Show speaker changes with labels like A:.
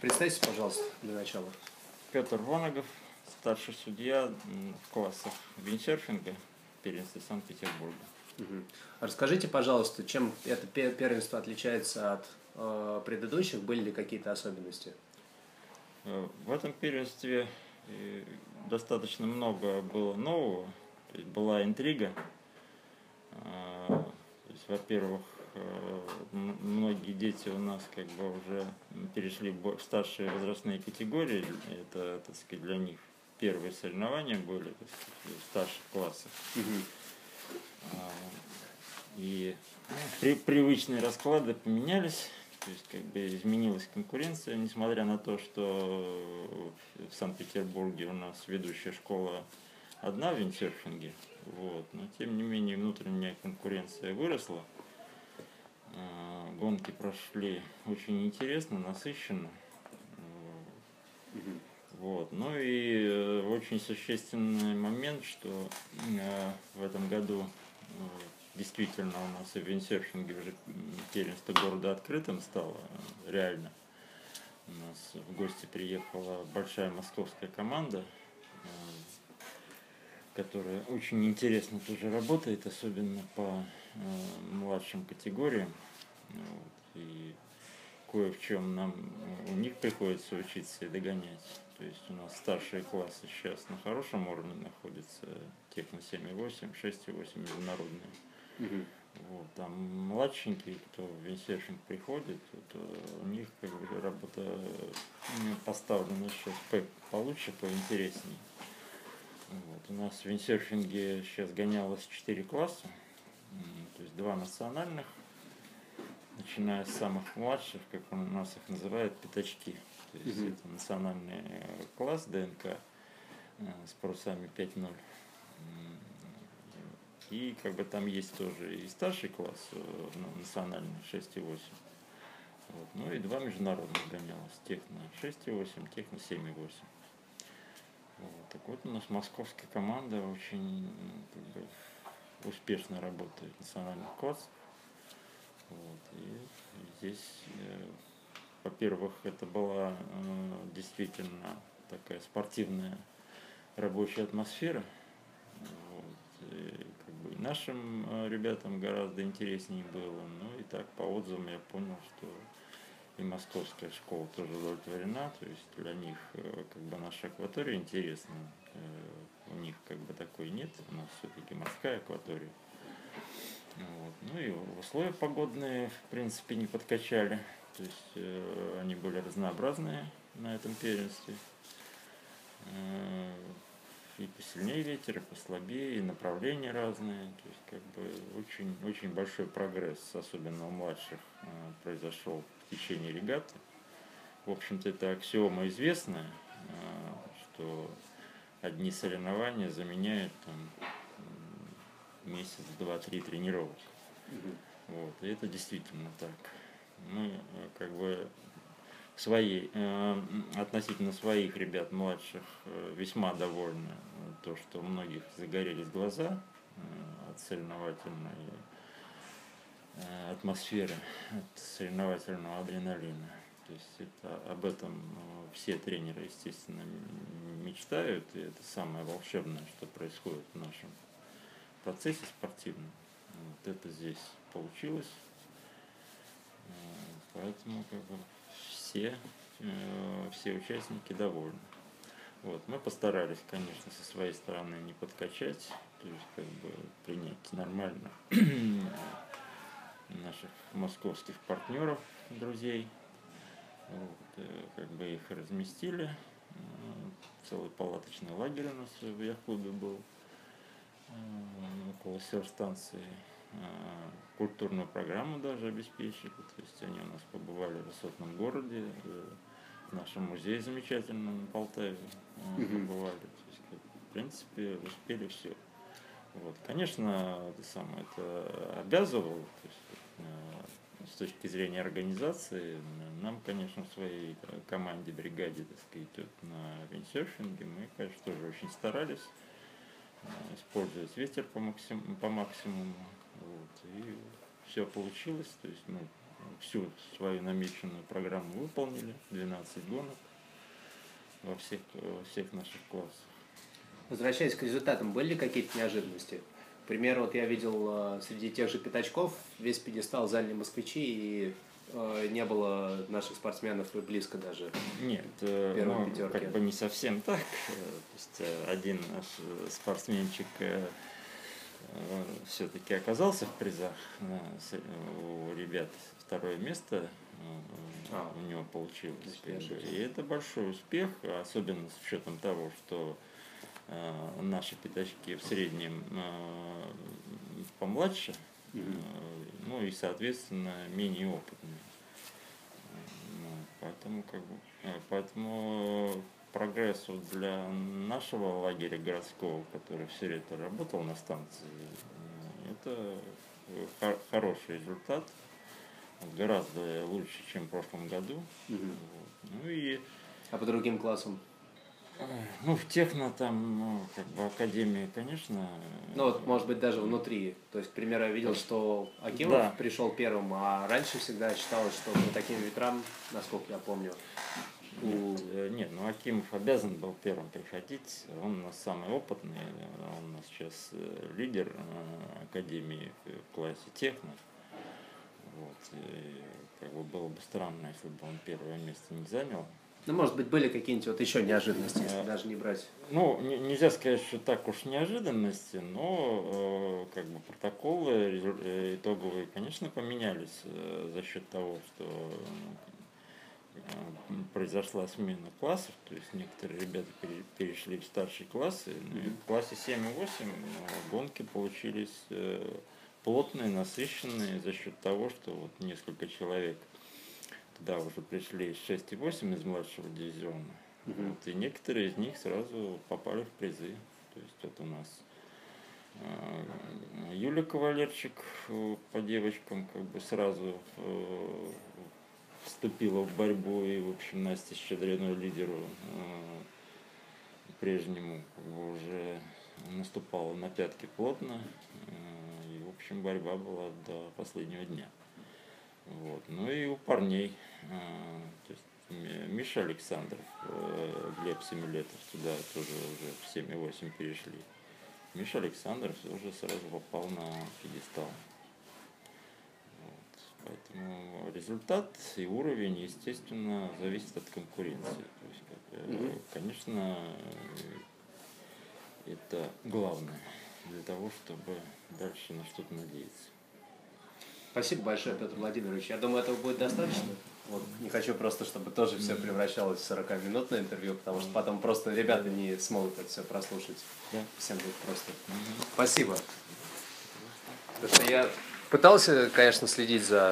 A: Представьте, пожалуйста, для начала.
B: Петр Воногов, старший судья в классах виндсерфинга первенства Санкт-Петербурга.
A: Угу. Расскажите, пожалуйста, чем это первенство отличается от э, предыдущих? Были ли какие-то особенности?
B: Э, в этом первенстве э, достаточно много было нового. То есть была интрига. А, во-первых, многие дети у нас как бы уже перешли в старшие возрастные категории. Это, так сказать, для них первые соревнования были так сказать, в старших классах. Угу. И ну, при, привычные расклады поменялись. То есть как бы изменилась конкуренция, несмотря на то, что в Санкт-Петербурге у нас ведущая школа одна в виндсерфинге, вот, но тем не менее внутренняя конкуренция выросла. А, гонки прошли очень интересно, насыщенно. Вот. Ну и э, очень существенный момент, что э, в этом году э, действительно у нас и в виндсерфинге уже первенство города открытым стало, реально. У нас в гости приехала большая московская команда, которая очень интересно тоже работает, особенно по младшим категориям. Вот, и кое в чем нам у них приходится учиться и догонять. То есть у нас старшие классы сейчас на хорошем уровне находятся, техно 7,8, 6,8 международные. Угу. Вот, там младшенькие, кто в винсерфинг приходит, это у них как бы работа поставлена сейчас получше, поинтереснее. Вот, у нас в винсерфинге сейчас гонялось 4 класса, два национальных, начиная с самых младших, как у нас их называют, пятачки. То есть угу. это национальный класс ДНК э, с парусами 5.0 и как бы там есть тоже и старший класс э, ну, национальный 6,8. Вот. Ну и два международных гонялось. Техно 6,8, Техно 7,8. Вот. Так вот у нас московская команда очень как бы, успешно работает в национальных классах. Вот. И здесь, э, во-первых, это была э, действительно такая спортивная рабочая атмосфера. Вот. И и нашим э, ребятам гораздо интереснее было. Ну и так по отзывам я понял, что и московская школа тоже удовлетворена, то есть для них как бы наша акватория интересна. У них как бы такой нет, у нас все-таки морская акватория. Вот. Ну и условия погодные, в принципе, не подкачали. То есть э, они были разнообразные на этом первенстве. Э, и посильнее ветер, и послабее, и направления разные. То есть как бы очень, очень большой прогресс, особенно у младших, э, произошел в течение регаты. В общем-то, это аксиома известная, э, что одни соревнования заменяют там, месяц, два, три тренировок. Вот, и это действительно так. Мы э, как бы своей, э, относительно своих ребят младших э, весьма довольны. То, что у многих загорелись глаза э, от соревновательной атмосферы, от соревновательного адреналина. То есть это, об этом все тренеры, естественно, мечтают, и это самое волшебное, что происходит в нашем процессе спортивном. Вот это здесь получилось. Поэтому как бы все, э, все участники довольны. Вот, мы постарались, конечно, со своей стороны не подкачать, то есть как бы принять нормально наших московских партнеров, друзей. Вот, э, как бы их разместили. Целый палаточный лагерь у нас в Яхубе был около станции. Э, культурную программу даже обеспечили. То есть они у нас побывали в высотном городе, э, в нашем музее замечательном на Полтаве побывали. То есть, в принципе, успели все. Вот. Конечно, это самое это обязывало, то есть, с точки зрения организации, нам, конечно, в своей команде, бригаде, так сказать, на виндсерфинге, мы, конечно, тоже очень старались использовать ветер по, максим, по максимуму. Вот, и все получилось. То есть мы всю свою намеченную программу выполнили, 12 гонок во всех, во всех наших классах.
A: Возвращаясь к результатам, были ли какие-то неожиданности? К примеру, вот я видел э, среди тех же пятачков весь пьедестал заняли москвичи, и э, не было наших спортсменов и близко даже.
B: Нет, э, ну,
A: пятерки.
B: как бы не совсем так. То есть один наш спортсменчик все-таки оказался в призах у ребят второе место
A: А.
B: у него получилось.
A: Ошибся.
B: И это большой успех, особенно с учетом того, что наши пятачки в среднем э, помладше, э, ну и, соответственно, менее опытные. Ну, Поэтому, как бы, э, поэтому прогресс вот для нашего лагеря городского, который все лето работал на станции, э, это э, хо- хороший результат, гораздо лучше, чем в прошлом году. Вот. Ну и
A: А по другим классам?
B: Ну, в техно там, ну, как бы академия, конечно.
A: Ну вот, может быть, даже внутри. То есть, к примеру, я видел, что Акимов
B: Да.
A: пришел первым, а раньше всегда считалось, что по таким ветрам, насколько я помню, у...
B: Э, Нет, ну Акимов обязан был первым приходить. Он у нас самый опытный, э, он у нас сейчас э, лидер э, академии в классе техно. Вот. И как бы было бы странно, если бы он первое место не занял.
A: Ну, может быть, были какие-нибудь вот еще неожиданности, если
B: Э,
A: даже не брать.
B: Ну, не- нельзя сказать, что так уж неожиданности, но э, как бы протоколы э, итоговые, конечно, поменялись э, за счет того, что э, произошла смена классов, то есть некоторые ребята пере- перешли в старшие классы. Ну, и В классе 7 и 8 э, гонки получились плотные, насыщенные за счет того, что вот несколько человек туда уже пришли из 6 и 8 из младшего дивизиона.
A: Мгм.
B: Вот, и некоторые из них сразу попали в призы. То есть вот у нас э, Юля Кавалерчик э, по девочкам как бы сразу э, вступила в борьбу и, в общем, Настя Щедриной лидеру э, прежнему как бы уже наступала на пятки плотно. э, И, в общем, борьба была до последнего дня. Вот. Ну и у парней, э, то есть Ми- Миша Александров, э, Глеб Семилетов туда тоже уже в 7 и 8 перешли. Миша Александров уже сразу попал на пьедестал. Вот. Поэтому результат и уровень, естественно, зависит от конкуренции. То есть, как,
A: Мгм.
B: конечно, это главное для того, чтобы дальше на что-то надеяться.
A: Спасибо большое, Петр Владимирович. Я думаю, этого будет достаточно. Вот, не хочу просто, чтобы тоже все превращалось в 40-минутное интервью, потому что потом просто ребята не смогут это все прослушать.
B: Да.
A: Всем будет просто. Спасибо. Потому что я пытался, конечно, следить за